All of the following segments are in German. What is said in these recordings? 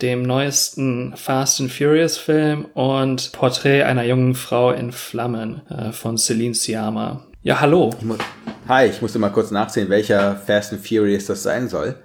dem neuesten Fast and Furious Film und Porträt einer jungen Frau in Flammen äh, von Celine Siama. Ja, hallo. Ich mu- Hi, ich musste mal kurz nachsehen, welcher Fast and Furious das sein soll.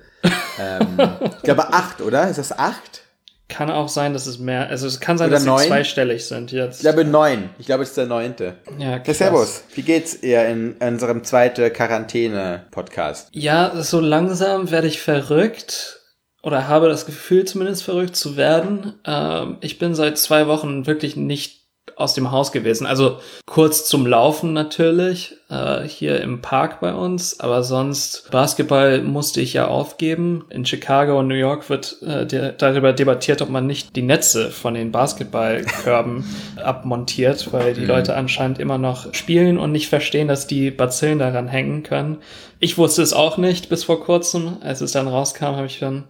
ähm, ich glaube acht, oder? Ist das acht? Kann auch sein, dass es mehr, also es kann sein, Oder dass neun? sie zweistellig sind jetzt. Ich glaube neun. Ich glaube, es ist der neunte. ja, Hey, krass. Servus, wie geht's ihr in unserem zweiten Quarantäne-Podcast? Ja, so langsam werde ich verrückt oder habe das Gefühl zumindest verrückt zu werden. Ähm, ich bin seit zwei Wochen wirklich nicht aus dem Haus gewesen. Also kurz zum Laufen natürlich, äh, hier im Park bei uns, aber sonst Basketball musste ich ja aufgeben. In Chicago und New York wird äh, de darüber debattiert, ob man nicht die Netze von den Basketballkörben abmontiert, weil die Leute anscheinend immer noch spielen und nicht verstehen, dass die Bazillen daran hängen können. Ich wusste es auch nicht bis vor kurzem. Als es dann rauskam, habe ich dann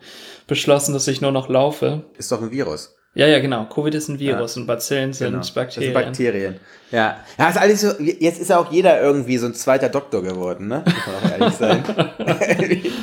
beschlossen, dass ich nur noch laufe. Ist doch ein Virus. Ja, ja, genau. Covid ist ein Virus und Bazillen sind Genau. Bakterien. Das sind Bakterien. Ja. ja, ist alles so, jetzt ist ja auch jeder irgendwie so ein zweiter Doktor geworden, ne? Muss man auch ehrlich sein.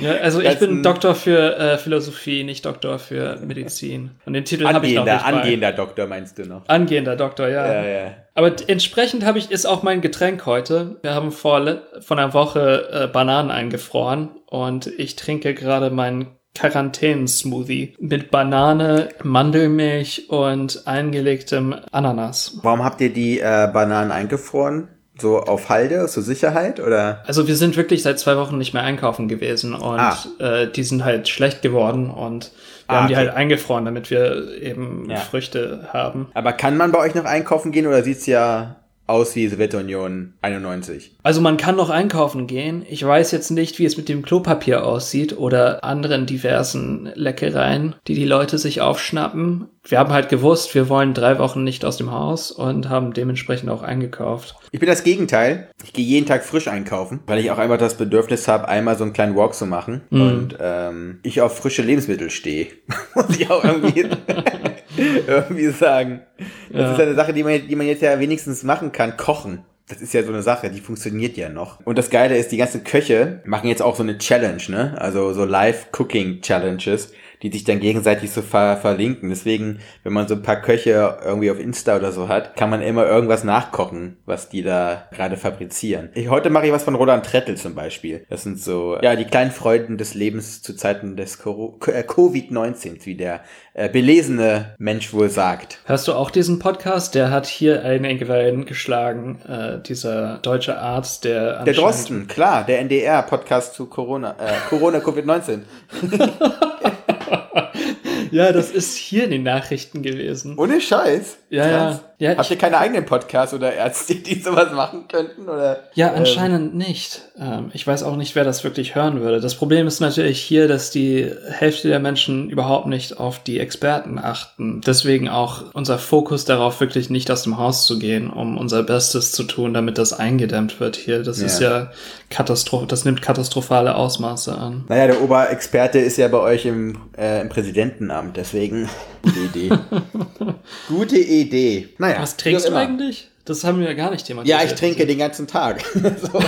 Ja, also ich bin Doktor für äh, Philosophie, nicht Doktor für Medizin. Und den Titel habe ich noch angehender, nicht bei. angehender Doktor meinst du noch? Angehender Doktor, ja. Ja, ja. Aber entsprechend habe ich ist auch mein Getränk heute. Wir haben vor vor einer Woche äh, Bananen eingefroren und ich trinke gerade meinen Quarantänen-Smoothie mit Banane, Mandelmilch und eingelegtem Ananas. Warum habt ihr die äh, Bananen eingefroren? So auf Halde, zur Sicherheit, oder? Also wir sind wirklich seit zwei Wochen nicht mehr einkaufen gewesen und Ah. äh, die sind halt schlecht geworden und wir Ah, haben die okay. halt eingefroren, damit wir eben Ja. Früchte haben. Aber kann man bei euch noch einkaufen gehen oder sieht's ja aus wie Sowjetunion 91? Also man kann noch einkaufen gehen. Ich weiß jetzt nicht, wie es mit dem Klopapier aussieht oder anderen diversen Leckereien, die die Leute sich aufschnappen. Wir haben halt gewusst, wir wollen drei Wochen nicht aus dem Haus und haben dementsprechend auch eingekauft. Ich bin das Gegenteil. Ich gehe jeden Tag frisch einkaufen, weil ich auch einfach das Bedürfnis habe, einmal so einen kleinen Walk zu machen. Mhm. Und ähm, ich auf frische Lebensmittel stehe. Muss ich auch irgendwie, irgendwie sagen. Das Ja. ist eine Sache, die man, die man jetzt ja wenigstens machen kann. Kochen. Das ist ja so eine Sache, die funktioniert ja noch. Und das Geile ist, die ganzen Köche machen jetzt auch so eine Challenge, ne? Also so Live-Cooking-Challenges, die sich dann gegenseitig so ver verlinken. Deswegen, wenn man so ein paar Köche irgendwie auf Insta oder so hat, kann man immer irgendwas nachkochen, was die da gerade fabrizieren. Ich, heute mache ich was von Roland Trettel zum Beispiel. Das sind so, ja, die kleinen Freuden des Lebens zu Zeiten des äh, Covid-19, wie der äh, belesene Mensch wohl sagt. Hörst du auch diesen Podcast? Der hat hier einen geschlagen, äh, dieser deutsche Arzt, der Der Drosten, klar, der NDR-Podcast zu Corona, äh, Corona Covid-19. Ja, das ist hier in den Nachrichten gewesen. Ohne Scheiß. Ja, Krass. ja. Ja, Habt ihr keine eigenen Podcasts oder Ärzte, die sowas machen könnten? Oder? Ja, Ähm, anscheinend nicht. Ähm, ich weiß auch nicht, wer das wirklich hören würde. Das Problem ist natürlich hier, dass die Hälfte der Menschen überhaupt nicht auf die Experten achten. Deswegen auch unser Fokus darauf, wirklich nicht aus dem Haus zu gehen, um unser Bestes zu tun, damit das eingedämmt wird hier. Das ist Ja. ja Katastrophe, das nimmt katastrophale Ausmaße an. Naja, der Oberexperte ist ja bei euch im, äh, im Präsidentenamt, deswegen gute Idee. gute Idee. Naja, Was trinkst du immer. eigentlich? Das haben wir gar nicht thematisiert. Ja, ich trinke den ganzen Tag. so.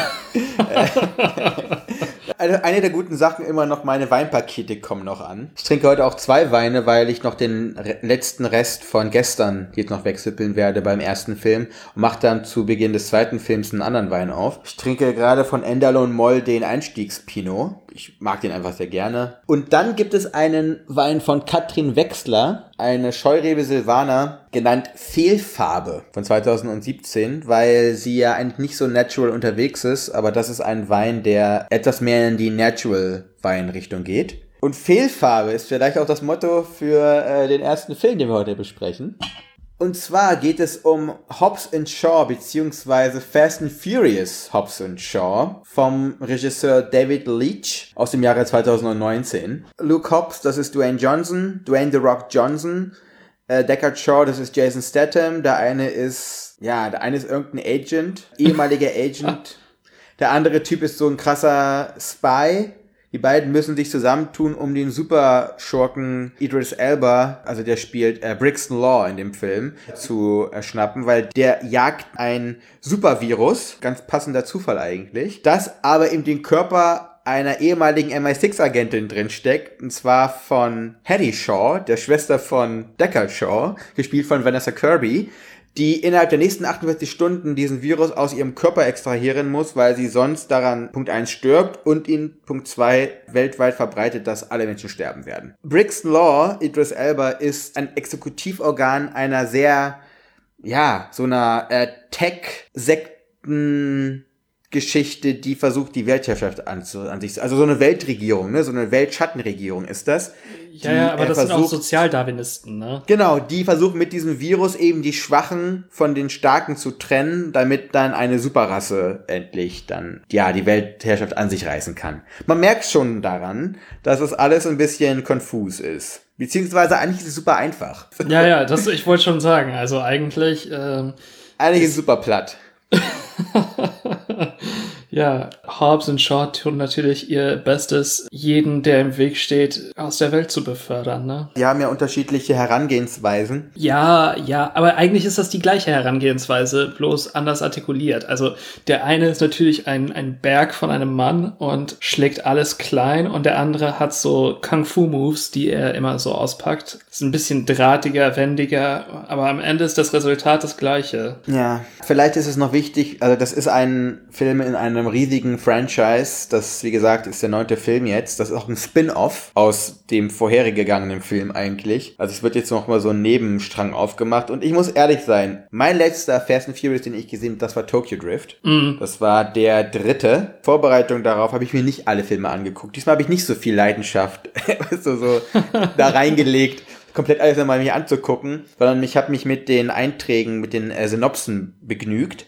Also eine der guten Sachen immer noch, meine Weinpakete kommen noch an. Ich trinke heute auch zwei Weine, weil ich noch den letzten Rest von gestern jetzt noch wegsippeln werde beim ersten Film und mache dann zu Beginn des zweiten Films einen anderen Wein auf. Ich trinke gerade von Enderlon Moll den Einstiegspinot. Ich mag den einfach sehr gerne. Und dann gibt es einen Wein von Katrin Wechsler, eine Scheurebe Silvaner, genannt Fehlfarbe von 2017, weil sie ja eigentlich nicht so natural unterwegs ist, aber das ist ein Wein, der etwas mehr in die Natural Weinrichtung geht. Und Fehlfarbe ist vielleicht auch das Motto für äh, den ersten Film, den wir heute besprechen. Und zwar geht es um Hobbs and Shaw beziehungsweise Fast and Furious Hobbs and Shaw vom Regisseur David Leitch aus dem Jahre 2019. Luke Hobbs, das ist Dwayne Johnson, Dwayne The Rock Johnson, äh, Deckard Shaw, das ist Jason Statham, der eine ist, ja, der eine ist irgendein Agent, ehemaliger Agent. Der andere Typ ist so ein krasser Spy. Die beiden müssen sich zusammentun, um den Superschurken Idris Elba, also der spielt äh, Brixton Law in dem Film, zu erschnappen, weil der jagt ein Supervirus, ganz passender Zufall eigentlich, das aber in den Körper einer ehemaligen MI6-Agentin drinsteckt, und zwar von Hattie Shaw, der Schwester von Deckard Shaw, gespielt von Vanessa Kirby, die innerhalb der nächsten 48 Stunden diesen Virus aus ihrem Körper extrahieren muss, weil sie sonst daran Punkt 1 stirbt und ihn Punkt 2 weltweit verbreitet, dass alle Menschen sterben werden. Brixton Law, Idris Elba, ist ein Exekutivorgan einer sehr, ja, so einer äh, Tech-Sekten- Geschichte, die versucht, die Weltherrschaft an, an sich, also so eine Weltregierung, ne, so eine Weltschattenregierung ist das. Ja, ja, aber das sind auch versucht- Sozialdarwinisten, ne? Genau, die versuchen mit diesem Virus eben die Schwachen von den Starken zu trennen, damit dann eine Superrasse endlich dann, ja, die Weltherrschaft an sich reißen kann. Man merkt schon daran, dass es alles ein bisschen konfus ist. Beziehungsweise eigentlich ist es super einfach. Ja, ja, das, ich wollte schon sagen. Also eigentlich, ähm, Eigentlich ist es super platt. ja, Hobbs und Shaw tun natürlich ihr Bestes, jeden, der im Weg steht, aus der Welt zu befördern, ne? Die haben ja unterschiedliche Herangehensweisen. Ja, ja, aber eigentlich ist das die gleiche Herangehensweise, bloß anders artikuliert. Also der eine ist natürlich ein, ein Berg von einem Mann und schlägt alles klein und der andere hat so Kung-Fu-Moves, die er immer so auspackt. Ist ein bisschen drahtiger, wendiger, aber am Ende ist das Resultat das gleiche. Ja, vielleicht ist es noch wichtig, also das ist ein Film in einem riesigen Franchise, das wie gesagt ist der neunte Film jetzt, das ist auch ein Spin-off aus dem vorhergegangenen Film eigentlich. Also es wird jetzt noch mal so ein Nebenstrang aufgemacht und ich muss ehrlich sein, mein letzter Fast and Furious, den ich gesehen habe, das war Tokyo Drift. Das war der dritte. Vorbereitung darauf habe ich mir nicht alle Filme angeguckt. Diesmal habe ich nicht so viel Leidenschaft du, so da reingelegt komplett alles einmal mir anzugucken, sondern ich habe mich mit den Einträgen, mit den äh, Synopsen begnügt.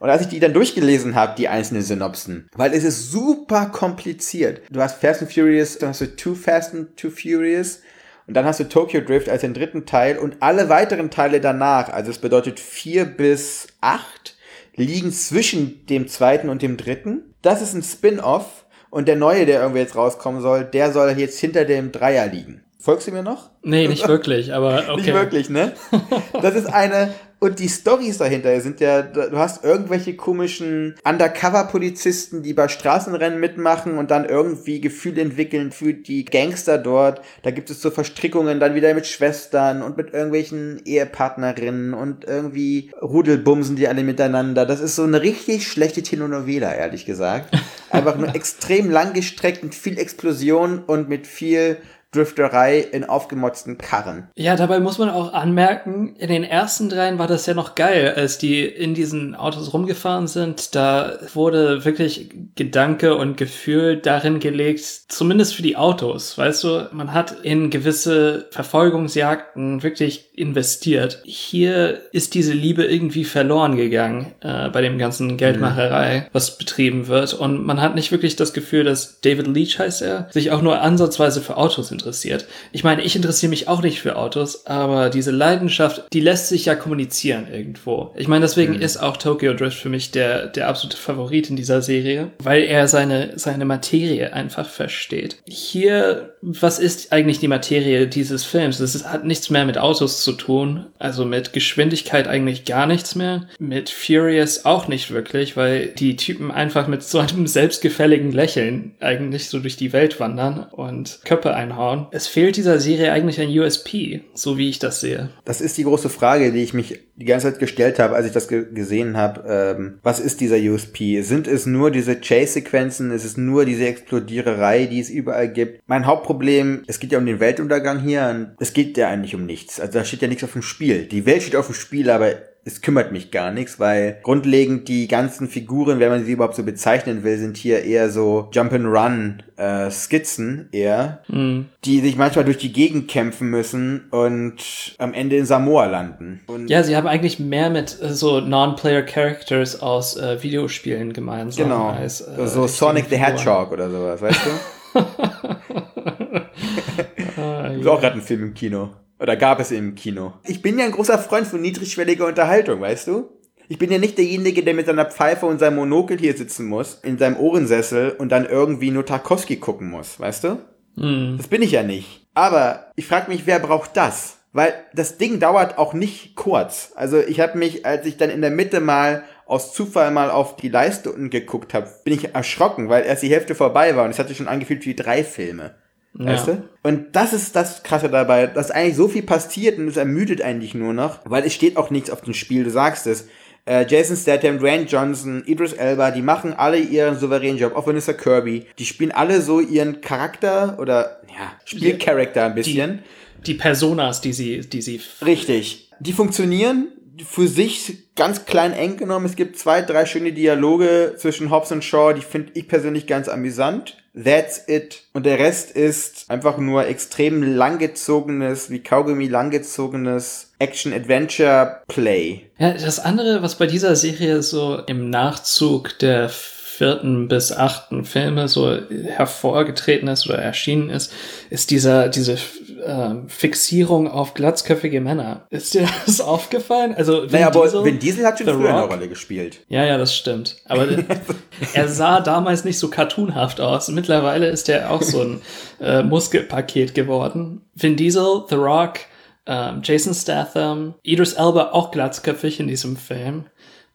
Und als ich die dann durchgelesen habe, die einzelnen Synopsen, weil es ist super kompliziert. Du hast Fast and Furious, dann hast du Too Fast and Too Furious und dann hast du Tokyo Drift als den dritten Teil und alle weiteren Teile danach, also es bedeutet vier bis acht, liegen zwischen dem zweiten und dem dritten. Das ist ein Spin-off und der neue, der irgendwie jetzt rauskommen soll, der soll jetzt hinter dem Dreier liegen. Folgst du mir noch? Nee, nicht wirklich, aber okay. Nicht wirklich, ne? Das ist eine, und die Stories dahinter sind ja, du hast irgendwelche komischen Undercover-Polizisten, die bei Straßenrennen mitmachen und dann irgendwie Gefühle entwickeln für die Gangster dort. Da gibt es so Verstrickungen dann wieder mit Schwestern und mit irgendwelchen Ehepartnerinnen und irgendwie Rudelbumsen die alle miteinander. Das ist so eine richtig schlechte Telenovela, ehrlich gesagt. Einfach nur extrem langgestreckt mit viel Explosion und mit viel Drifterei in aufgemotzten Karren. Ja, dabei muss man auch anmerken, in den ersten dreien war das ja noch geil, als die in diesen Autos rumgefahren sind. Da wurde wirklich Gedanke und Gefühl darin gelegt, zumindest für die Autos. Weißt du, man hat in gewisse Verfolgungsjagden wirklich investiert. Hier ist diese Liebe irgendwie verloren gegangen äh, bei dem ganzen Geldmacherei, was betrieben wird. Und man hat nicht wirklich das Gefühl, dass David Leach heißt er, sich auch nur ansatzweise für Autos interessiert. Ich meine, ich interessiere mich auch nicht für Autos, aber diese Leidenschaft, die lässt sich ja kommunizieren irgendwo. Ich meine, deswegen ist auch Tokyo Drift für mich der, der absolute Favorit in dieser Serie, weil er seine, seine Materie einfach versteht. Hier, was ist eigentlich die Materie dieses Films? Es hat nichts mehr mit Autos zu tun, also mit Geschwindigkeit eigentlich gar nichts mehr, mit Furious auch nicht wirklich, weil die Typen einfach mit so einem selbstgefälligen Lächeln eigentlich so durch die Welt wandern und Köpfe einhauen. Es fehlt dieser Serie eigentlich ein USP, so wie ich das sehe. Das ist die große Frage, die ich mich die ganze Zeit gestellt habe, als ich das ge gesehen habe. Ähm, was ist dieser USP? Sind es nur diese Chase-Sequenzen? Ist es nur diese Explodiererei, die es überall gibt? Mein Hauptproblem, es geht ja um den Weltuntergang hier und es geht ja eigentlich um nichts. Also da steht ja nichts auf dem Spiel. Die Welt steht auf dem Spiel, aber es kümmert mich gar nichts, weil grundlegend die ganzen Figuren, wenn man sie überhaupt so bezeichnen will, sind hier eher so Jump-and-Run äh, Skizzen eher, Mhm. die sich manchmal durch die Gegend kämpfen müssen und am Ende in Samoa landen. Und Ja, sie haben eigentlich mehr mit äh, so Non-Player-Characters aus äh, Videospielen gemeinsam. genau, Als, äh, so Sonic the. Hedgehog oder sowas, weißt du? Ah, Gibt auch gerade einen Film im Kino. Oder gab es im Kino. Ich bin ja ein großer Freund von niedrigschwelliger Unterhaltung, weißt du? Ich bin ja nicht derjenige, der mit seiner Pfeife und seinem Monokel hier sitzen muss, in seinem Ohrensessel und dann irgendwie nur Tarkovsky gucken muss, weißt du? Mhm. Das bin ich ja nicht. Aber ich frage mich, wer braucht das? Weil das Ding dauert auch nicht kurz. Also ich habe mich, als ich dann in der Mitte mal aus Zufall mal auf die Leiste unten geguckt habe, bin ich erschrocken, weil erst die Hälfte vorbei war und es hat sich schon angefühlt wie drei Filme. Weißt Ja. du? Und das ist das Krasse dabei, dass eigentlich so viel passiert und es ermüdet eigentlich nur noch, weil es steht auch nichts auf dem Spiel, du sagst es. Äh, Jason Statham, Dwayne Johnson, Idris Elba, die machen alle ihren souveränen Job, auch Vanessa Kirby. Die spielen alle so ihren Charakter oder, ja, Spielcharakter ein bisschen. Die Personas, die sie, die sie. Richtig. Die funktionieren für sich ganz klein eng genommen. Es gibt zwei, drei schöne Dialoge zwischen Hobbs und Shaw, die finde ich persönlich ganz amüsant. That's it. Und der Rest ist einfach nur extrem langgezogenes, wie Kaugummi langgezogenes Action-Adventure-Play. Ja, das andere, was bei dieser Serie so im Nachzug der vierten bis achten Filme so hervorgetreten ist oder erschienen ist, ist dieser, diese ähm, Fixierung auf glatzköpfige Männer. Ist dir das aufgefallen? Also, Vin Naja, aber Diesel- Vin Diesel hat schon The früher eine Rock? Rolle gespielt. Ja, ja, das stimmt. Aber er sah damals nicht so cartoonhaft aus. Mittlerweile ist er auch so ein äh, Muskelpaket geworden. Vin Diesel, The Rock, ähm, Jason Statham, Idris Elba auch glatzköpfig in diesem Film.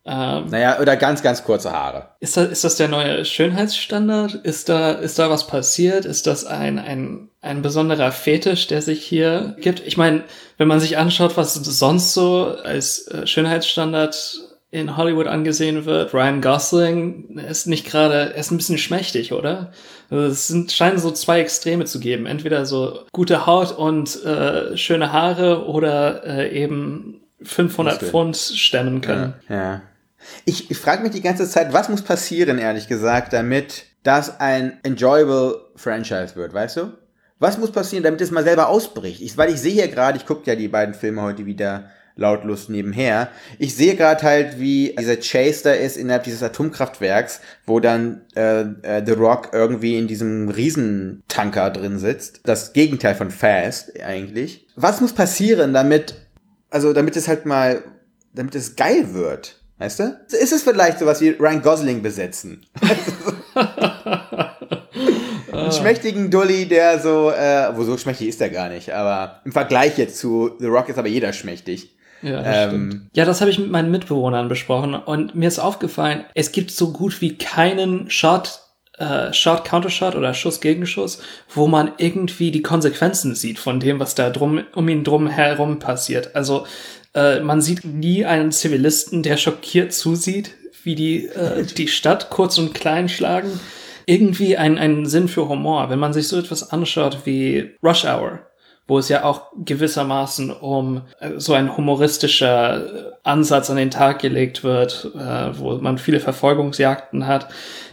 Ähm, Naja, oder ganz, ganz kurze Haare. ist, das, ist das der neue Schönheitsstandard? Ist da, ist da was passiert? Ist das ein, ein, ein besonderer Fetisch, der sich hier gibt? Ich meine, wenn man sich anschaut, was sonst so als äh, Schönheitsstandard in Hollywood angesehen wird, Ryan Gosling ist nicht gerade, er ist ein bisschen schmächtig, oder? Also es sind, scheinen so zwei Extreme zu geben. Entweder so gute Haut und äh, schöne Haare oder äh, eben 500 Muskeln. Pfund stemmen können. Ja. ja. Ich, ich frage mich die ganze Zeit, was muss passieren, ehrlich gesagt, damit das ein enjoyable Franchise wird, weißt du? Was muss passieren, damit es mal selber ausbricht? Ich, weil ich sehe hier gerade, ich gucke ja die beiden Filme heute wieder lautlos nebenher. Ich sehe gerade halt, wie dieser Chase da ist innerhalb dieses Atomkraftwerks, wo dann äh, äh, The Rock irgendwie in diesem Riesentanker drin sitzt. Das Gegenteil von Fast eigentlich. Was muss passieren, damit, also damit es halt mal, damit es geil wird? Weißt du? Ist es vielleicht sowas wie Ryan Gosling besetzen? Einen schmächtigen Dulli, der so, äh, wo so schmächtig ist er gar nicht, aber im Vergleich jetzt zu The Rock ist aber jeder schmächtig. Ja, das Ähm, stimmt. Ja, das habe ich mit meinen Mitbewohnern besprochen und mir ist aufgefallen, es gibt so gut wie keinen Shot, äh, Shot, Countershot oder Schuss gegen Schuss, wo man irgendwie die Konsequenzen sieht von dem, was da drum, um ihn drum herum passiert. Also äh, man sieht nie einen Zivilisten, der schockiert zusieht, wie die äh, die Stadt kurz und klein schlagen. Irgendwie ein, ein Sinn für Humor. Wenn man sich so etwas anschaut wie Rush Hour, wo es ja auch gewissermaßen um äh, so ein humoristischer äh, Ansatz an den Tag gelegt wird, äh, wo man viele Verfolgungsjagden hat,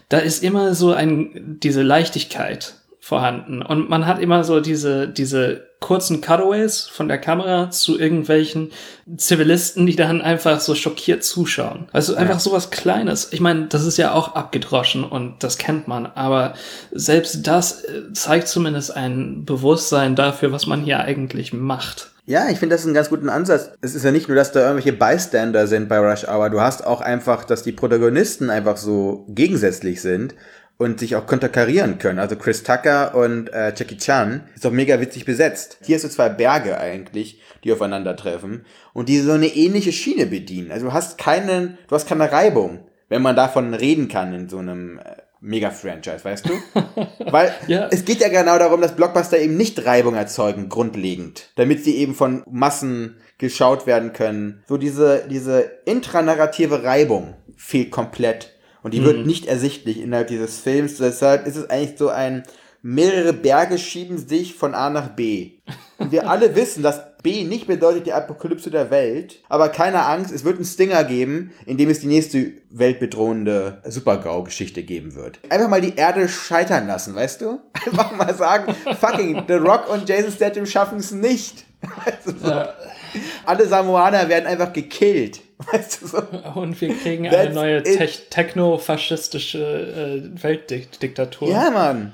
da ist immer so ein, diese Leichtigkeit vorhanden. Und man hat immer so diese, diese kurzen Cutaways von der Kamera zu irgendwelchen Zivilisten, die dann einfach so schockiert zuschauen. Also einfach so was Kleines. Ich meine, das ist ja auch abgedroschen und das kennt man, aber selbst das äh, zeigt zumindest ein Bewusstsein dafür, was man hier eigentlich macht. Ja, ich finde das ist ein ganz guten Ansatz. Es ist ja nicht nur, dass da irgendwelche Bystander sind bei Rush Hour, du hast auch einfach, dass die Protagonisten einfach so gegensätzlich sind und sich auch konterkarieren können. Also Chris Tucker und äh, Jackie Chan ist auch mega witzig besetzt. Hier hast du zwei Berge eigentlich, die aufeinandertreffen und die so eine ähnliche Schiene bedienen. Also du hast keinen, du hast keine Reibung, wenn man davon reden kann in so einem äh, Mega-Franchise, weißt du? Weil Ja. es geht ja genau darum, dass Blockbuster eben nicht Reibung erzeugen, grundlegend, damit sie eben von Massen geschaut werden können. So diese, diese intranarrative Reibung fehlt komplett. Und die wird nicht ersichtlich innerhalb dieses Films. Deshalb ist es eigentlich so ein, mehrere Berge schieben sich von A nach B. Und wir alle wissen, dass B nicht bedeutet die Apokalypse der Welt. Aber keine Angst, es wird einen Stinger geben, in dem es die nächste weltbedrohende Super-GAU-Geschichte geben wird. Einfach mal die Erde scheitern lassen, weißt du? Einfach mal sagen, fucking, The Rock und Jason Statham schaffen es nicht. Du, so. Alle Samoaner werden einfach gekillt. Weißt du so? Und wir kriegen eine neue. Tech- techno-faschistische äh, Weltdiktatur. Ja, Mann.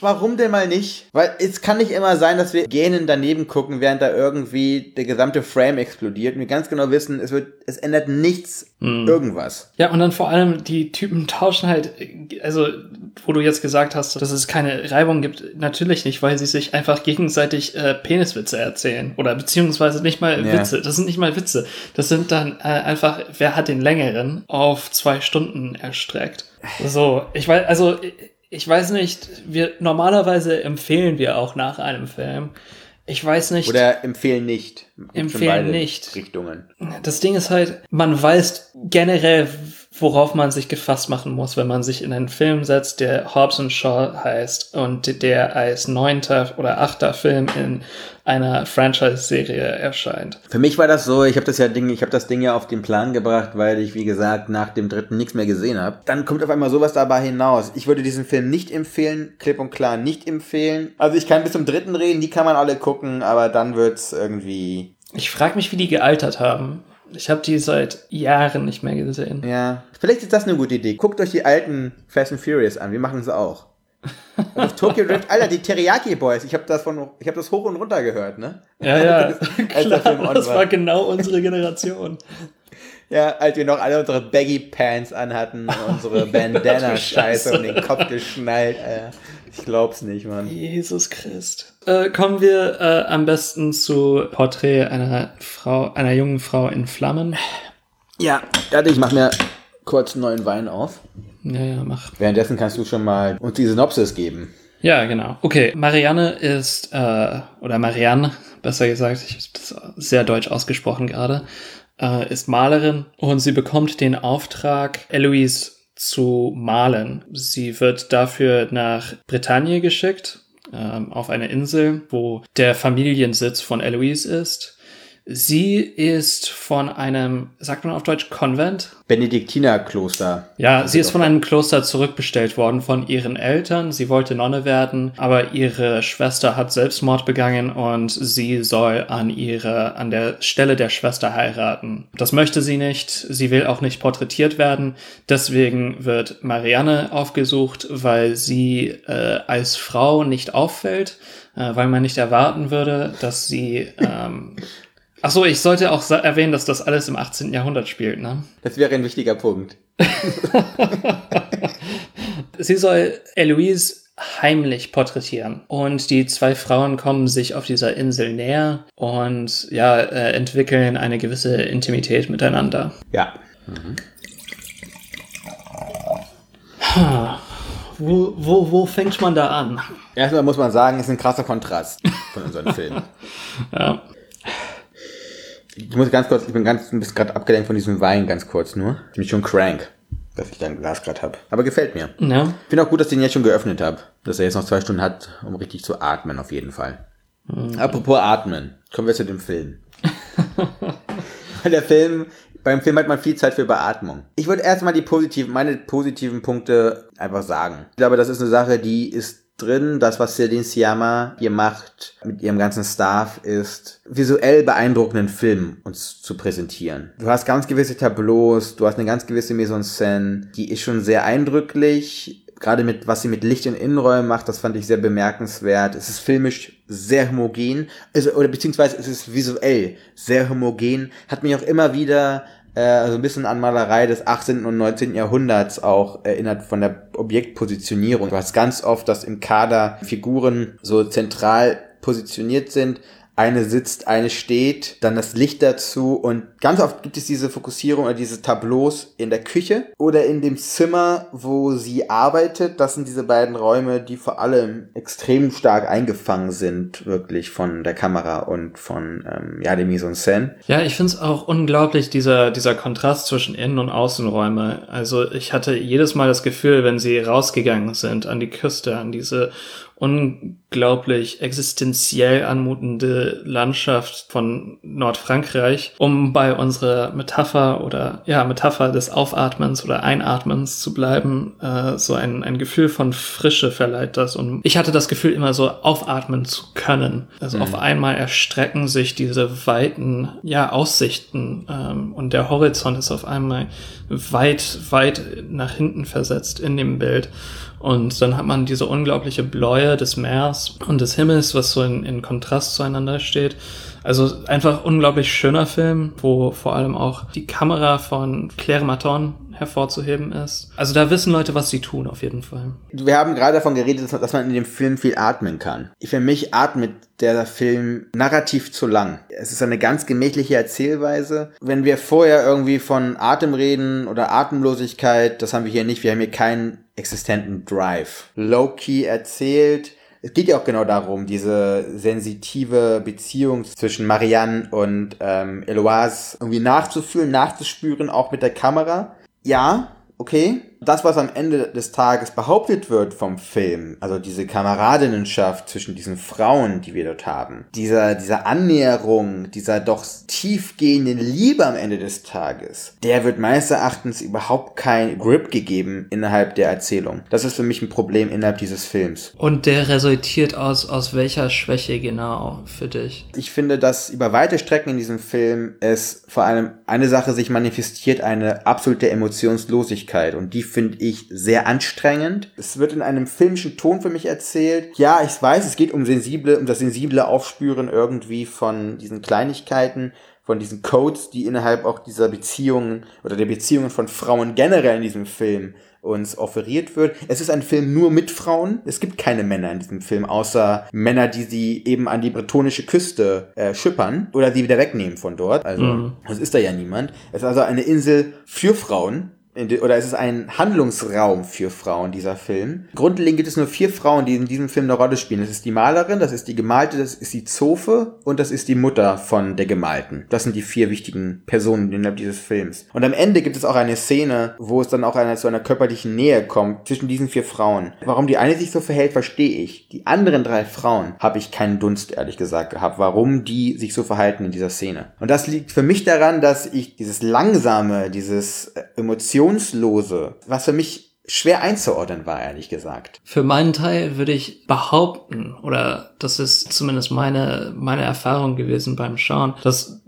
Warum denn mal nicht? Weil es kann nicht immer sein, dass wir gähnen daneben gucken, während da irgendwie der gesamte Frame explodiert und wir ganz genau wissen, es wird, es ändert nichts irgendwas. Ja, und dann vor allem, die Typen tauschen halt, also, wo du jetzt gesagt hast, dass es keine Reibung gibt, natürlich nicht, weil sie sich einfach gegenseitig äh, Peniswitze erzählen. Oder beziehungsweise nicht mal Ja. Witze. Das sind nicht mal Witze. Das sind dann äh, einfach, wer hat den längeren auf zwei Stunden erstreckt. So, ich weiß, also, ich weiß nicht, wir, normalerweise empfehlen wir auch nach einem Film. Ich weiß nicht. Oder empfehlen nicht. Empfehlen nicht. Richtungen. Das Ding ist halt, man weiß generell, worauf man sich gefasst machen muss, wenn man sich in einen Film setzt, der Hobbs and Shaw heißt und der als neunter oder achter Film in einer Franchise-Serie erscheint. Für mich war das so, ich habe das ja Ding, ich habe das Ding ja auf den Plan gebracht, weil ich wie gesagt nach dem dritten nichts mehr gesehen habe. Dann kommt auf einmal sowas dabei hinaus. Ich würde diesen Film nicht empfehlen, klipp und klar nicht empfehlen. Also ich kann bis zum dritten reden, die kann man alle gucken, aber dann wird's irgendwie Ich frage mich, wie die gealtert haben. Ich habe die seit Jahren nicht mehr gesehen. ja, vielleicht ist das eine gute Idee. Guckt euch die alten Fast and Furious an, wir machen sie auch. Also Tokyo Drift, Alter, die Teriyaki Boys, ich habe das von ich habe das hoch und runter gehört, ne? Ja, ja, klar, das war. war genau unsere Generation. Ja, als wir noch alle unsere Baggy Pants anhatten, unsere Bandana-Scheiße um den Kopf geschnallt. Alter. Ich glaub's nicht, Mann. Jesus Christ. Äh, kommen wir äh, am besten zu Porträt einer Frau, einer jungen Frau in Flammen. Ja, warte, ich mach mir kurz einen neuen Wein auf. Ja, ja, mach. Währenddessen kannst du schon mal uns die Synopsis geben. Ja, genau. Okay, Marianne ist, äh, oder Marianne, besser gesagt, ich habe das sehr deutsch ausgesprochen gerade, äh, ist Malerin und sie bekommt den Auftrag, Eloise zu malen. Sie wird dafür nach Bretagne geschickt, ähm, auf eine Insel, wo der Familiensitz von Eloise ist. Sie ist von einem, sagt man auf Deutsch, Konvent? Benediktinerkloster. Ja, sie ist von einem Kloster zurückbestellt worden von ihren Eltern. Sie wollte Nonne werden, aber ihre Schwester hat Selbstmord begangen und sie soll an ihre, an der Stelle der Schwester heiraten. Das möchte sie nicht. Sie will auch nicht porträtiert werden. Deswegen wird Marianne aufgesucht, weil sie äh, als Frau nicht auffällt, äh, weil man nicht erwarten würde, dass sie, ähm, Ach so, ich sollte auch erwähnen, dass das alles im 18. Jahrhundert spielt, ne? Das wäre ein wichtiger Punkt. Sie soll Eloise heimlich porträtieren. Und die zwei Frauen kommen sich auf dieser Insel näher und ja, äh, entwickeln eine gewisse Intimität miteinander. Ja. Wo, wo, wo fängt man da an? Erstmal muss man sagen, ist ein krasser Kontrast von unseren Filmen. Ja. Ich muss ganz kurz, ich bin ganz ein bisschen gerade abgelenkt von diesem Wein, ganz kurz nur. Ich bin schon crank, dass ich da ein Glas gerade habe. Aber gefällt mir. ja. Ich finde auch gut, dass ich den jetzt schon geöffnet habe. Dass er jetzt noch zwei Stunden hat, um richtig zu atmen, auf jeden Fall. Apropos atmen, kommen wir zu dem Film. Der Film, beim Film hat man viel Zeit für Beatmung. Ich würde erstmal die positiven, meine positiven Punkte einfach sagen. Ich glaube, das ist eine Sache, die ist drin. Das, was Celine Sciamma hier macht mit ihrem ganzen Staff, ist visuell beeindruckenden Film uns zu präsentieren. Du hast ganz gewisse Tableaus, du hast eine ganz gewisse Mise en scène, die ist schon sehr eindrücklich. Gerade mit, was sie mit Licht in Innenräumen macht, das fand ich sehr bemerkenswert. Es ist filmisch sehr homogen, also, oder beziehungsweise es ist visuell sehr homogen. Hat mich auch immer wieder äh, also ein bisschen an Malerei des 18. und 19. Jahrhunderts auch erinnert von der Objektpositionierung. Du hast ganz oft, dass im Kader Figuren so zentral positioniert sind. Eine sitzt, eine steht, dann das Licht dazu und ganz oft gibt es diese Fokussierung oder diese Tableaus in der Küche oder in dem Zimmer, wo sie arbeitet. Das sind diese beiden Räume, die vor allem extrem stark eingefangen sind, wirklich von der Kamera und von ähm, ja, dem Mise en scène. Ja, ich finde es auch unglaublich, dieser, dieser Kontrast zwischen Innen- und Außenräume. Also ich hatte jedes Mal das Gefühl, wenn sie rausgegangen sind an die Küste, an diese unglaublich existenziell anmutende Landschaft von Nordfrankreich, um bei unserer Metapher oder ja, Metapher des Aufatmens oder Einatmens zu bleiben, äh, so ein, ein Gefühl von Frische verleiht das. Und ich hatte das Gefühl, immer so aufatmen zu können. Also mhm. auf einmal erstrecken sich diese weiten, ja, Aussichten ähm, und der Horizont ist auf einmal weit, weit nach hinten versetzt in dem Bild. Und dann hat man diese unglaubliche Bläue des Meers und des Himmels, was so in, in Kontrast zueinander steht. Also einfach unglaublich schöner Film, wo vor allem auch die Kamera von Claire Maton hervorzuheben ist. Also da wissen Leute, was sie tun, auf jeden Fall. Wir haben gerade davon geredet, dass man in dem Film viel atmen kann. Für mich atmet der Film narrativ zu lang. Es ist eine ganz gemächliche Erzählweise. Wenn wir vorher irgendwie von Atem reden oder Atemlosigkeit, das haben wir hier nicht. Wir haben hier keinen existenten Drive. Low-key erzählt. Es geht ja auch genau darum, diese sensitive Beziehung zwischen Marianne und ähm, Eloise irgendwie nachzufühlen, nachzuspüren, auch mit der Kamera. Ja, okay, das, was am Ende des Tages behauptet wird vom Film, also diese Kameradinnenschaft zwischen diesen Frauen, die wir dort haben, dieser, dieser Annäherung, dieser doch tiefgehenden Liebe am Ende des Tages, der wird meines Erachtens überhaupt kein Grip gegeben innerhalb der Erzählung. Das ist für mich ein Problem innerhalb dieses Films. Und der resultiert aus, aus welcher Schwäche genau für dich? Ich finde, dass über weite Strecken in diesem Film es vor allem eine Sache sich manifestiert, eine absolute Emotionslosigkeit und die finde ich sehr anstrengend. Es wird in einem filmischen Ton für mich erzählt. Ja, ich weiß, es geht um sensible, um das sensible Aufspüren irgendwie von diesen Kleinigkeiten, von diesen Codes, die innerhalb auch dieser Beziehungen oder der Beziehungen von Frauen generell in diesem Film uns offeriert wird. Es ist ein Film nur mit Frauen. Es gibt keine Männer in diesem Film, außer Männer, die sie eben an die bretonische Küste äh, schippern oder sie wieder wegnehmen von dort. Also, mhm. es ist da ja niemand. Es ist also eine Insel für Frauen oder es ist ein Handlungsraum für Frauen, dieser Film. Grundlegend gibt es nur vier Frauen, die in diesem Film eine Rolle spielen. Das ist die Malerin, das ist die Gemalte, das ist die Zofe und das ist die Mutter von der Gemalten. Das sind die vier wichtigen Personen innerhalb dieses Films. Und am Ende gibt es auch eine Szene, wo es dann auch eine, zu einer körperlichen Nähe kommt zwischen diesen vier Frauen. Warum die eine sich so verhält, verstehe ich. Die anderen drei Frauen habe ich keinen Dunst, ehrlich gesagt, gehabt, warum die sich so verhalten in dieser Szene. Und das liegt für mich daran, dass ich dieses langsame, dieses äh, Emotionslose, was für mich schwer einzuordnen war, ehrlich gesagt. Für meinen Teil würde ich behaupten, oder das ist zumindest meine, meine Erfahrung gewesen beim Schauen, dass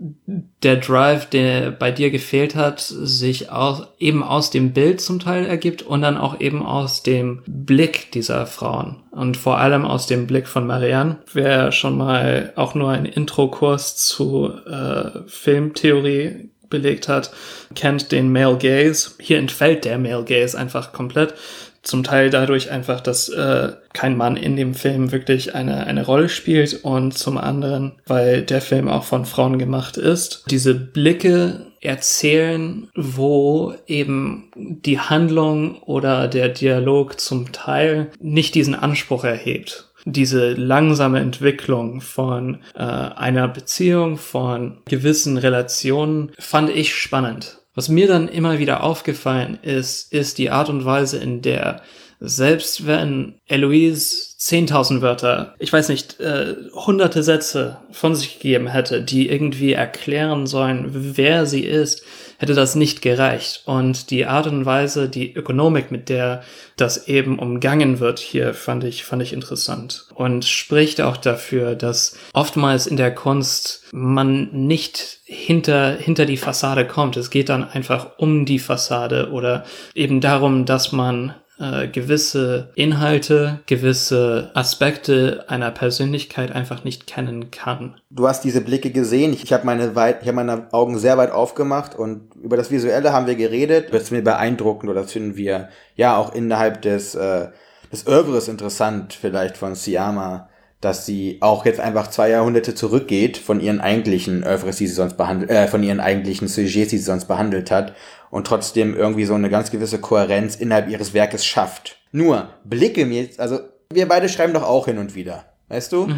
der Drive, der bei dir gefehlt hat, sich aus, eben aus dem Bild zum Teil ergibt und dann auch eben aus dem Blick dieser Frauen. Und vor allem aus dem Blick von Marianne. Wer schon mal auch nur einen Intro-Kurs zu äh, Filmtheorie belegt hat, kennt den Male Gaze. Hier entfällt der Male Gaze einfach komplett. Zum Teil dadurch einfach, dass äh, kein Mann in dem Film wirklich eine, eine Rolle spielt und zum anderen, weil der Film auch von Frauen gemacht ist. Diese Blicke erzählen, wo eben die Handlung oder der Dialog zum Teil nicht diesen Anspruch erhebt diese langsame Entwicklung von äh, einer Beziehung, von gewissen Relationen, fand ich spannend. Was mir dann immer wieder aufgefallen ist, ist die Art und Weise, in der selbst wenn Eloise 10.000 Wörter, ich weiß nicht, äh, hunderte Sätze von sich gegeben hätte, die irgendwie erklären sollen, wer sie ist, hätte das nicht gereicht. Und die Art und Weise, die Ökonomik, mit der das eben umgangen wird hier, fand ich, fand ich interessant. Und spricht auch dafür, dass oftmals in der Kunst man nicht hinter, hinter die Fassade kommt. Es geht dann einfach um die Fassade oder eben darum, dass man äh, gewisse Inhalte, gewisse Aspekte einer Persönlichkeit einfach nicht kennen kann. Du hast diese Blicke gesehen. Ich, ich habe meine, hab meine Augen sehr weit aufgemacht und über das Visuelle haben wir geredet. Das finden wir beeindruckend oder das finden wir ja auch innerhalb des, äh, des Oeuvres interessant vielleicht von Siama dass sie auch jetzt einfach zwei Jahrhunderte zurückgeht von ihren eigentlichen Oeuvres, die sie sonst behandelt, äh, von ihren eigentlichen Sujets, die sie sonst behandelt hat und trotzdem irgendwie so eine ganz gewisse Kohärenz innerhalb ihres Werkes schafft. Nur, blicke mir jetzt, also wir beide schreiben doch auch hin und wieder, weißt du?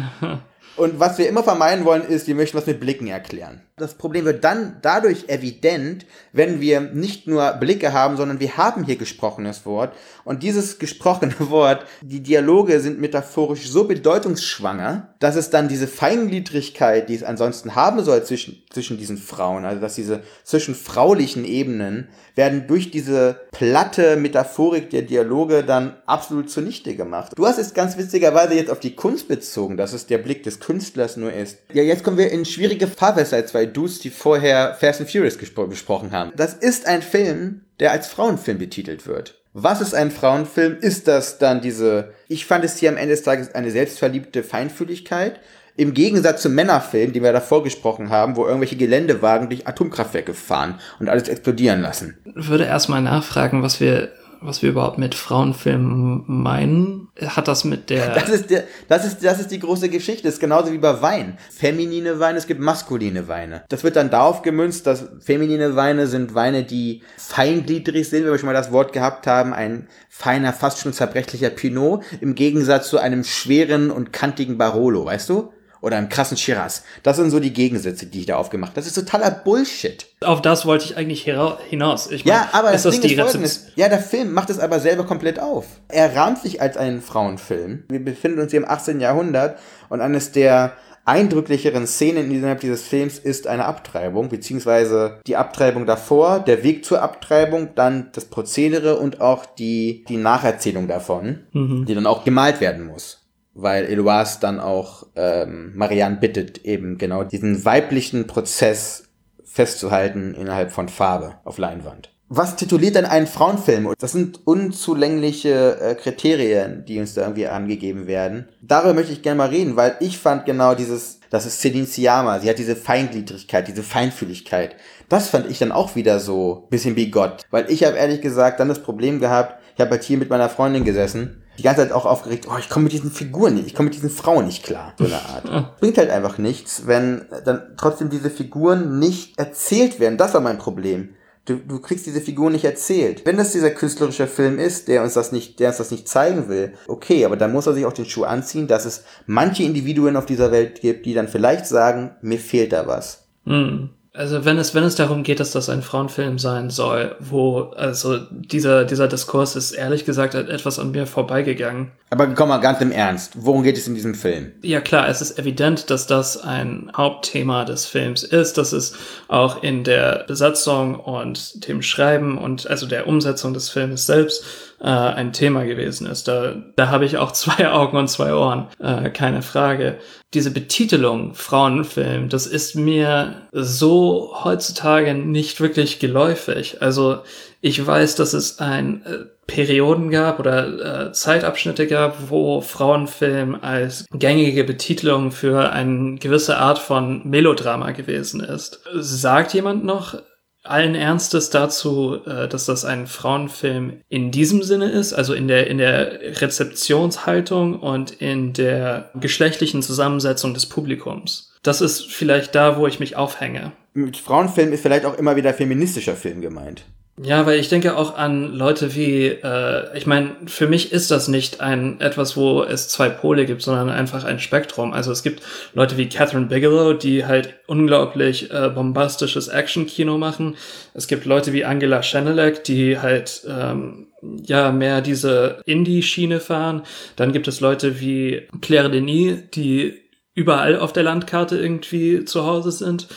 Und was wir immer vermeiden wollen, ist, wir möchten was mit Blicken erklären. Das Problem wird dann dadurch evident, wenn wir nicht nur Blicke haben, sondern wir haben hier gesprochenes Wort. Und dieses gesprochene Wort, die Dialoge sind metaphorisch so bedeutungsschwanger, dass es dann diese Feingliedrigkeit, die es ansonsten haben soll zwischen, zwischen diesen Frauen, also dass diese zwischenfraulichen Ebenen werden durch diese platte Metaphorik der Dialoge dann absolut zunichte gemacht. Du hast es ganz witzigerweise jetzt auf die Kunst bezogen, dass es der Blick des Künstlers nur ist. Ja, jetzt kommen wir in schwierige Fahrwässer, zwei Dudes, die vorher Fast and Furious besprochen haben. Das ist ein Film, der als Frauenfilm betitelt wird. Was ist ein Frauenfilm? Ist das dann diese, ich fand es hier am Ende des Tages eine selbstverliebte Feinfühligkeit? Im Gegensatz zum Männerfilm, den wir davor gesprochen haben, wo irgendwelche Geländewagen durch Atomkraftwerke fahren und alles explodieren lassen. Würde erstmal nachfragen, was wir was wir überhaupt mit Frauenfilmen meinen. Hat das mit der. Das ist, der, das ist, das ist die große Geschichte. Das ist genauso wie bei Wein. Feminine Weine, es gibt maskuline Weine. Das wird dann darauf gemünzt, dass feminine Weine sind Weine, die feingliedrig sind, wenn wir schon mal das Wort gehabt haben. Ein feiner, fast schon zerbrechlicher Pinot im Gegensatz zu einem schweren und kantigen Barolo, weißt du? Oder einem krassen Shiraz. Das sind so die Gegensätze, die ich da aufgemacht habe. Das ist totaler Bullshit. Auf das wollte ich eigentlich hinaus. Ich mein, ja, aber das, das Ding ist folgendes. Ja, der Film macht es aber selber komplett auf. Er rahmt sich als einen Frauenfilm. Wir befinden uns hier im 18. Jahrhundert und eines der eindrücklicheren Szenen innerhalb dieses Films ist eine Abtreibung, beziehungsweise die Abtreibung davor, der Weg zur Abtreibung, dann das Prozedere und auch die, die Nacherzählung davon, mhm. die dann auch gemalt werden muss weil Eloise dann auch ähm, Marianne bittet, eben genau diesen weiblichen Prozess festzuhalten innerhalb von Farbe auf Leinwand. Was tituliert denn einen Frauenfilm? Das sind unzulängliche äh, Kriterien, die uns da irgendwie angegeben werden. Darüber möchte ich gerne mal reden, weil ich fand genau dieses, das ist Celine Sciamma, sie hat diese Feingliedrigkeit, diese Feinfühligkeit. Das fand ich dann auch wieder so bisschen wie Gott, weil ich habe ehrlich gesagt dann das Problem gehabt, ich habe halt hier mit meiner Freundin gesessen die ganze Zeit auch aufgeregt, oh, ich komme mit diesen Figuren nicht, ich komme mit diesen Frauen nicht klar, so eine Art. Bringt halt einfach nichts, wenn dann trotzdem diese Figuren nicht erzählt werden. Das war mein Problem. Du, du kriegst diese Figuren nicht erzählt. Wenn das dieser künstlerische Film ist, der uns das nicht, der uns das nicht zeigen will, okay, aber dann muss er sich auch den Schuh anziehen, dass es manche Individuen auf dieser Welt gibt, die dann vielleicht sagen, mir fehlt da was. Mhm. Also wenn es, wenn es darum geht, dass das ein Frauenfilm sein soll, wo, also dieser, dieser Diskurs ist ehrlich gesagt etwas an mir vorbeigegangen. Aber komm mal ganz im Ernst, worum geht es in diesem Film? Ja klar, es ist evident, dass das ein Hauptthema des Films ist, dass es auch in der Besatzung und dem Schreiben und also der Umsetzung des Films selbst äh, ein Thema gewesen ist. Da, da habe ich auch zwei Augen und zwei Ohren, äh, keine Frage. Diese Betitelung Frauenfilm, das ist mir so heutzutage nicht wirklich geläufig. Also ich weiß, dass es ein äh, Perioden gab oder äh, Zeitabschnitte gab, wo Frauenfilm als gängige Betitelung für eine gewisse Art von Melodrama gewesen ist. Sagt jemand noch allen Ernstes dazu, äh, dass das ein Frauenfilm in diesem Sinne ist, also in der, in der Rezeptionshaltung und in der geschlechtlichen Zusammensetzung des Publikums. Das ist vielleicht da, wo ich mich aufhänge. Mit Frauenfilm ist vielleicht auch immer wieder feministischer Film gemeint. Ja, weil ich denke auch an Leute wie, äh, ich meine, für mich ist das nicht ein etwas, wo es zwei Pole gibt, sondern einfach ein Spektrum. Also es gibt Leute wie Catherine Bigelow, die halt unglaublich äh, bombastisches Action-Kino machen. Es gibt Leute wie Angela Schenelek, die halt ähm, ja mehr diese Indie-Schiene fahren. Dann gibt es Leute wie Claire Denis, die überall auf der Landkarte irgendwie zu Hause sind.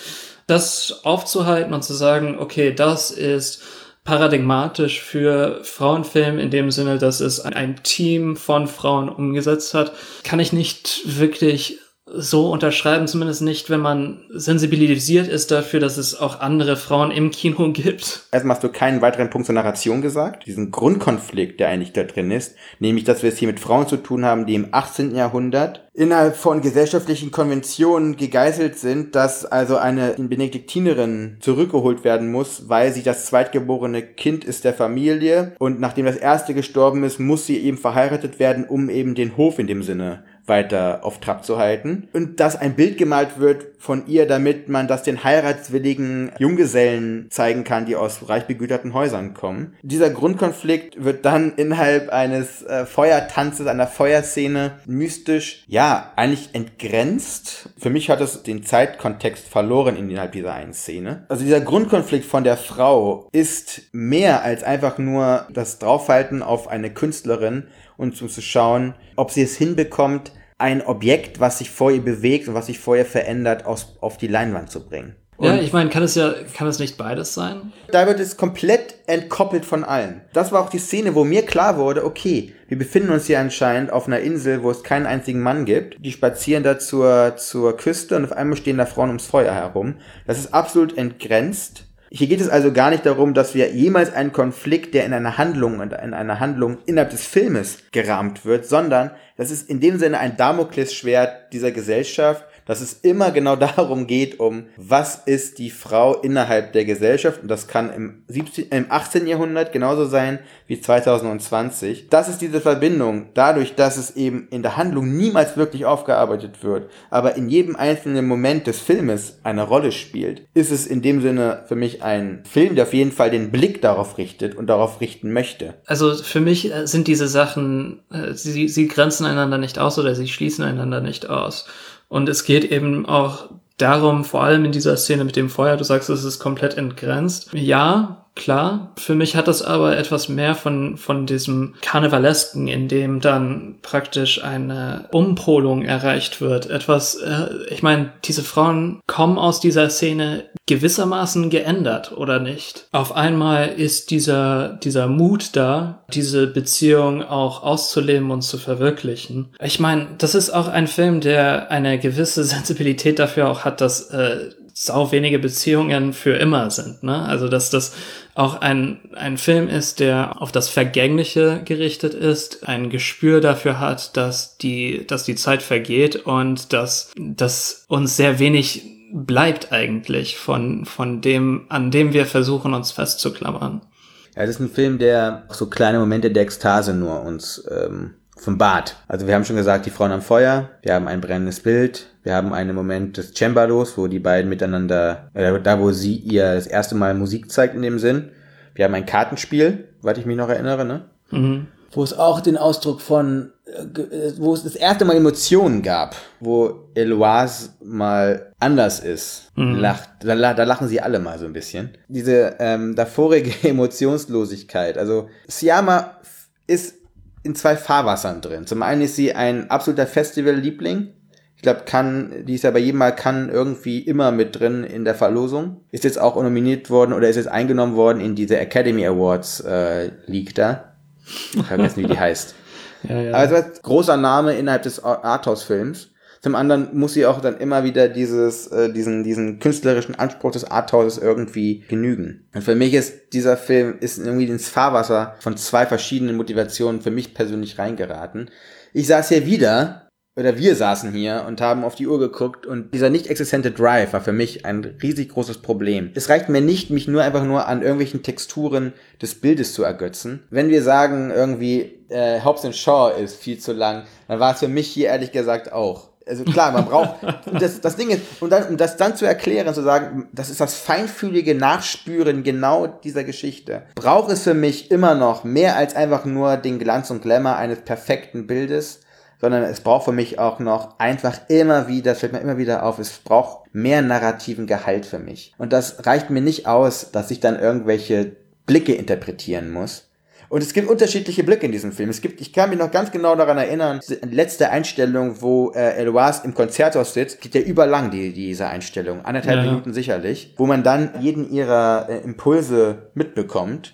Das aufzuhalten und zu sagen, okay, das ist paradigmatisch für Frauenfilm in dem Sinne, dass es ein Team von Frauen umgesetzt hat, kann ich nicht wirklich so unterschreiben, zumindest nicht, wenn man sensibilisiert ist dafür, dass es auch andere Frauen im Kino gibt. Erstmal hast du keinen weiteren Punkt zur Narration gesagt. Diesen Grundkonflikt, der eigentlich da drin ist, nämlich, dass wir es hier mit Frauen zu tun haben, die im 18. Jahrhundert innerhalb von gesellschaftlichen Konventionen gegeißelt sind, dass also eine Benediktinerin zurückgeholt werden muss, weil sie das zweitgeborene Kind ist der Familie und nachdem das erste gestorben ist, muss sie eben verheiratet werden, um eben den Hof in dem Sinne weiter auf Trab zu halten. Und dass ein Bild gemalt wird von ihr, damit man das den heiratswilligen Junggesellen zeigen kann, die aus reich begüterten Häusern kommen. Dieser Grundkonflikt wird dann innerhalb eines äh, Feuertanzes, einer Feuerszene mystisch, ja, eigentlich entgrenzt. Für mich hat es den Zeitkontext verloren innerhalb dieser einen Szene. Also dieser Grundkonflikt von der Frau ist mehr als einfach nur das Draufhalten auf eine Künstlerin und zu schauen, ob sie es hinbekommt, ein Objekt, was sich vor ihr bewegt und was sich vor ihr verändert, aus, auf die Leinwand zu bringen. ja, ich meine, kann es ja, kann es nicht beides sein? Da wird es komplett entkoppelt von allem. Das war auch die Szene, wo mir klar wurde, okay, wir befinden uns hier anscheinend auf einer Insel, wo es keinen einzigen Mann gibt. Die spazieren da zur, zur Küste und auf einmal stehen da Frauen ums Feuer herum. Das ist absolut entgrenzt. Hier geht es also gar nicht darum, dass wir jemals einen Konflikt, der in einer Handlung und in einer Handlung innerhalb des Filmes gerahmt wird, sondern das ist in dem Sinne ein Damoklesschwert dieser Gesellschaft, dass es immer genau darum geht, um was ist die Frau innerhalb der Gesellschaft. Und das kann im, 17, im 18. Jahrhundert genauso sein wie 2020. Das ist diese Verbindung, dadurch, dass es eben in der Handlung niemals wirklich aufgearbeitet wird, aber in jedem einzelnen Moment des Filmes eine Rolle spielt, ist es in dem Sinne für mich ein Film, der auf jeden Fall den Blick darauf richtet und darauf richten möchte. Also für mich äh, sind diese Sachen, äh, sie, sie grenzen einander nicht aus oder sie schließen einander nicht aus. Und es geht eben auch darum, vor allem in dieser Szene mit dem Feuer, du sagst, es ist komplett entgrenzt. Ja, klar. Für mich hat das aber etwas mehr von, von diesem Karnevalesken, in dem dann praktisch eine Umpolung erreicht wird. Etwas, äh, ich meine, diese Frauen kommen aus dieser Szene gewissermaßen geändert, oder nicht? Auf einmal ist dieser, dieser Mut da, diese Beziehung auch auszuleben und zu verwirklichen. Ich meine, das ist auch ein Film, der eine gewisse Sensibilität dafür auch hat, dass äh, sau wenige Beziehungen für immer sind. Ne? Also dass das auch ein, ein Film ist, der auf das Vergängliche gerichtet ist, ein Gespür dafür hat, dass die, dass die Zeit vergeht und dass, dass uns sehr wenig bleibt eigentlich von, von dem, an dem wir versuchen, uns festzuklammern. Ja, das ist ein Film, der so kleine Momente der Ekstase nur uns ähm, offenbart. Also wir haben schon gesagt, die Frauen am Feuer, wir haben ein brennendes Bild, wir haben einen Moment des Cembalos, wo die beiden miteinander, äh, da wo sie ihr das erste Mal Musik zeigt in dem Sinn. Wir haben ein Kartenspiel, weil ich mich noch erinnere, ne? Mhm. Wo es auch den Ausdruck von, äh, wo es das erste Mal Emotionen gab, wo Eloise mal anders ist. Mhm. Lacht, da, da lachen sie alle mal so ein bisschen. Diese ähm, davorige Emotionslosigkeit. Also Siama ist in zwei Fahrwassern drin. Zum einen ist sie ein absoluter Festival-Liebling. Ich glaube, kann, die ist ja bei jedem Mal kann irgendwie immer mit drin in der Verlosung. Ist jetzt auch nominiert worden oder ist jetzt eingenommen worden in diese Academy Awards äh, League da. Ich vergessen, wie die heißt. Ja, ja. Also großer Name innerhalb des Arthouse-Films. Zum anderen muss sie auch dann immer wieder dieses, äh, diesen, diesen künstlerischen Anspruch des Arthauses irgendwie genügen. Und für mich ist dieser Film ist irgendwie ins Fahrwasser von zwei verschiedenen Motivationen für mich persönlich reingeraten. Ich saß hier wieder oder wir saßen hier und haben auf die Uhr geguckt und dieser nicht existente Drive war für mich ein riesig großes Problem. Es reicht mir nicht, mich nur einfach nur an irgendwelchen Texturen des Bildes zu ergötzen. Wenn wir sagen, irgendwie äh, Hobbs Shaw ist viel zu lang, dann war es für mich hier ehrlich gesagt auch. Also klar, man braucht, das, das Ding ist, um, dann, um das dann zu erklären, zu sagen, das ist das feinfühlige Nachspüren genau dieser Geschichte, braucht es für mich immer noch mehr als einfach nur den Glanz und Glamour eines perfekten Bildes, sondern es braucht für mich auch noch einfach immer wieder, fällt mir immer wieder auf, es braucht mehr narrativen Gehalt für mich. Und das reicht mir nicht aus, dass ich dann irgendwelche Blicke interpretieren muss, und es gibt unterschiedliche Blicke in diesem Film. Es gibt, ich kann mich noch ganz genau daran erinnern, letzte Einstellung, wo äh, Eloise im Konzerthaus sitzt, geht ja überlang, die, diese Einstellung. Anderthalb ja, Minuten sicherlich. Wo man dann jeden ihrer äh, Impulse mitbekommt.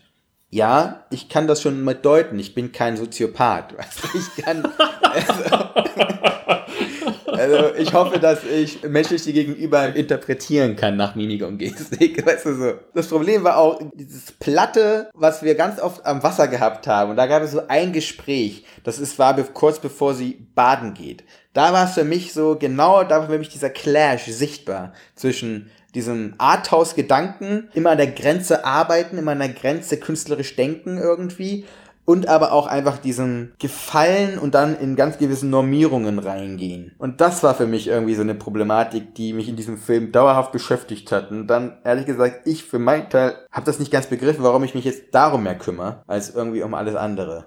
Ja, ich kann das schon mit deuten. Ich bin kein Soziopath. Ich kann. Also, also ich hoffe, dass ich menschlich die Gegenüber interpretieren kann nach Mimik und Gestik. Weißt du so. Das Problem war auch dieses Platte, was wir ganz oft am Wasser gehabt haben. Und da gab es so ein Gespräch. Das ist, war kurz bevor sie baden geht. Da war es für mich so, genau da war für mich dieser Clash sichtbar zwischen diesem Arthouse-Gedanken, immer an der Grenze arbeiten, immer an der Grenze künstlerisch denken irgendwie und aber auch einfach diesen Gefallen und dann in ganz gewissen Normierungen reingehen. Und das war für mich irgendwie so eine Problematik, die mich in diesem Film dauerhaft beschäftigt hat. Und dann, ehrlich gesagt, ich für meinen Teil habe das nicht ganz begriffen, warum ich mich jetzt darum mehr kümmere, als irgendwie um alles andere.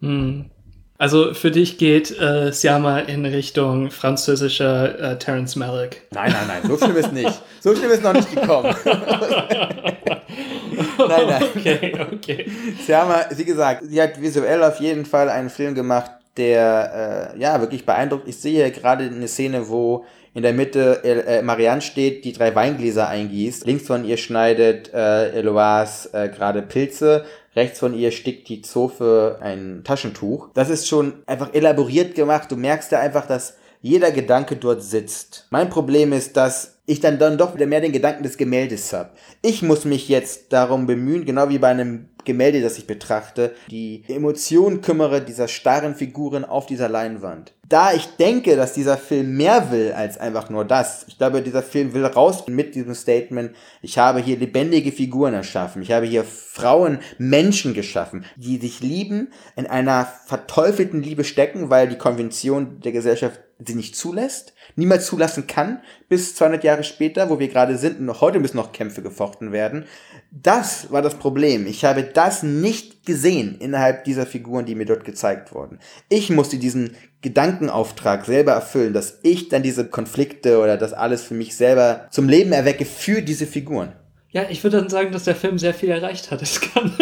Hm. Also für dich geht äh, Siama in Richtung französischer äh, Terence Malick. Nein, nein, nein, so schlimm ist nicht. So schlimm ist noch nicht gekommen. nein, nein. Okay, okay. Siama, wie gesagt, sie hat visuell auf jeden Fall einen Film gemacht, der äh, ja wirklich beeindruckt. Ich sehe gerade eine Szene, wo in der Mitte äh, Marianne steht, die drei Weingläser eingießt. Links von ihr schneidet äh, Eloise äh, gerade Pilze. Rechts von ihr stickt die Zofe ein Taschentuch. Das ist schon einfach elaboriert gemacht. Du merkst da einfach, dass jeder Gedanke dort sitzt. Mein Problem ist, dass ich dann, dann doch wieder mehr den Gedanken des Gemäldes habe. Ich muss mich jetzt darum bemühen, genau wie bei einem Gemälde, das ich betrachte, die Emotionen kümmere dieser starren Figuren auf dieser Leinwand. Da ich denke, dass dieser Film mehr will als einfach nur das. Ich glaube, dieser Film will raus mit diesem Statement, ich habe hier lebendige Figuren erschaffen. Ich habe hier Frauen, Menschen geschaffen, die sich lieben, in einer verteufelten Liebe stecken, weil die Konvention der Gesellschaft sie nicht zulässt, niemals zulassen kann, bis 200 Jahre später, wo wir gerade sind und heute müssen noch Kämpfe gefochten werden. Das war das Problem. Ich habe das nicht gesehen innerhalb dieser Figuren, die mir dort gezeigt wurden. Ich musste diesen Gedankenauftrag selber erfüllen, dass ich dann diese Konflikte oder das alles für mich selber zum Leben erwecke für diese Figuren. Ja, ich würde dann sagen, dass der Film sehr viel erreicht hat. Das kann.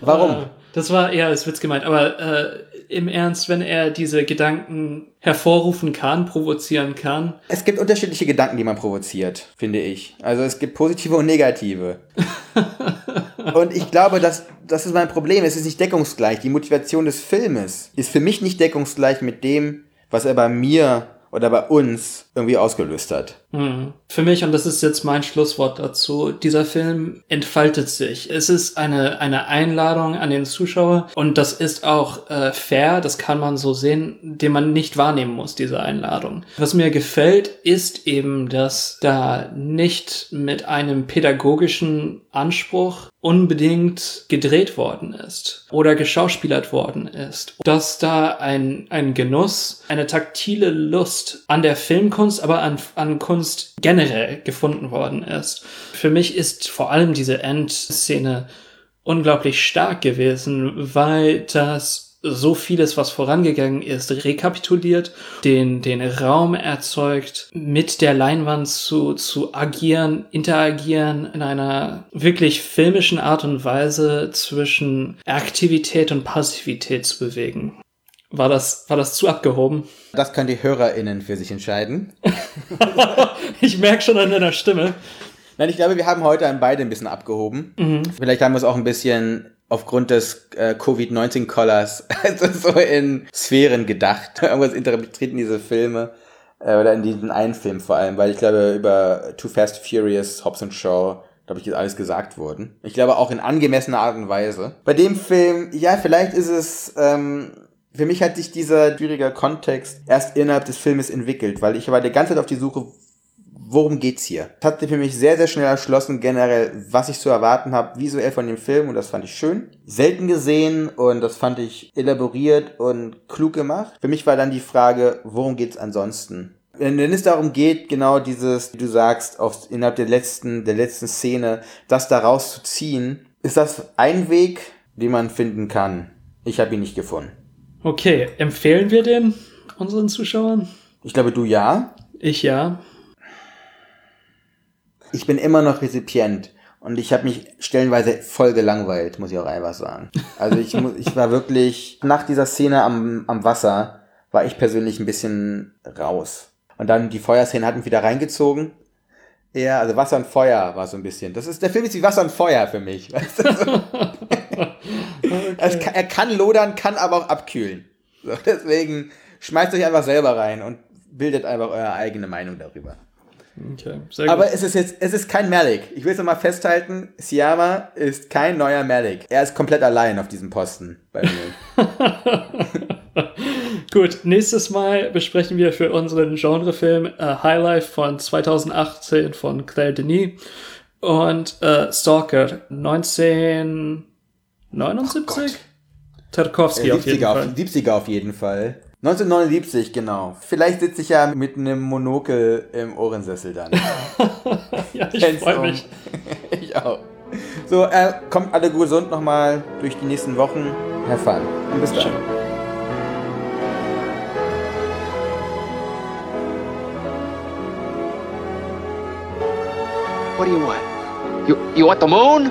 Warum? Äh, das war eher als Witz gemeint, aber äh, im Ernst, wenn er diese Gedanken hervorrufen kann, provozieren kann. Es gibt unterschiedliche Gedanken, die man provoziert, finde ich. Also es gibt positive und negative. und ich glaube, dass das ist mein Problem. Es ist nicht deckungsgleich. Die Motivation des Filmes ist für mich nicht deckungsgleich mit dem, was er bei mir oder bei uns irgendwie ausgelöst hat. Hm. Für mich, und das ist jetzt mein Schlusswort dazu, dieser Film entfaltet sich. Es ist eine, eine Einladung an den Zuschauer und das ist auch äh, fair, das kann man so sehen, den man nicht wahrnehmen muss, diese Einladung. Was mir gefällt, ist eben, dass da nicht mit einem pädagogischen Anspruch unbedingt gedreht worden ist oder geschauspielert worden ist. Dass da ein, ein Genuss, eine taktile Lust an der Filmkunst, aber an, an Kunst generell gefunden worden ist. Für mich ist vor allem diese Endszene unglaublich stark gewesen, weil das so vieles, was vorangegangen ist, rekapituliert, den, den Raum erzeugt, mit der Leinwand zu, zu agieren, interagieren in einer wirklich filmischen Art und Weise zwischen Aktivität und Passivität zu bewegen. War das, war das zu abgehoben? Das können die HörerInnen für sich entscheiden. ich merke schon an deiner Stimme. Nein, ich glaube, wir haben heute an beide ein bisschen abgehoben. Mhm. Vielleicht haben wir es auch ein bisschen aufgrund des äh, Covid-19-Collars also so in Sphären gedacht. Irgendwas interpretiert in diese Filme äh, oder in diesen einen Film vor allem, weil ich glaube, über Too Fast Furious, Hobbs and Shaw, glaube ich, ist alles gesagt worden. Ich glaube auch in angemessener Art und Weise. Bei dem Film, ja, vielleicht ist es, ähm, für mich hat sich dieser schwierige Kontext erst innerhalb des Filmes entwickelt, weil ich war die ganze Zeit auf die Suche, worum geht's hier? Hat für mich sehr, sehr schnell erschlossen, generell, was ich zu erwarten habe, visuell von dem Film und das fand ich schön. Selten gesehen und das fand ich elaboriert und klug gemacht. Für mich war dann die Frage, worum geht's ansonsten? Wenn es darum geht, genau dieses, wie du sagst, auf, innerhalb der letzten, der letzten Szene, das da rauszuziehen, ist das ein Weg, den man finden kann. Ich habe ihn nicht gefunden. Okay, empfehlen wir den unseren Zuschauern? Ich glaube, du ja. Ich ja ich bin immer noch Rezipient. Und ich habe mich stellenweise voll gelangweilt, muss ich auch einfach sagen. Also ich, ich war wirklich, nach dieser Szene am, am Wasser, war ich persönlich ein bisschen raus. Und dann die Feuerszene hat mich wieder reingezogen. Ja, also Wasser und Feuer war so ein bisschen. Das ist, der Film ist wie Wasser und Feuer für mich. Weißt du, kann, er kann lodern, kann aber auch abkühlen. So, deswegen schmeißt euch einfach selber rein und bildet einfach eure eigene Meinung darüber. Okay, sehr gut. Aber es ist jetzt, es ist kein Malik. Ich will es nochmal festhalten, Siama ist kein neuer Malik. Er ist komplett allein auf diesem Posten bei mir. gut, nächstes Mal besprechen wir für unseren Genrefilm uh, High Life von 2018 von Claire Denis und uh, Stalker 19 79? Tarkovsky Äh, auf jeden 70er, Fall. auf, 70er auf jeden Fall. 1979, genau. Vielleicht sitze ich ja mit einem Monokel im Ohrensessel dann. ja, ich freue mich. ich auch. So, äh, kommt alle gesund nochmal durch die nächsten Wochen. Have fun. Und bis dann. What do you want? You you want the moon?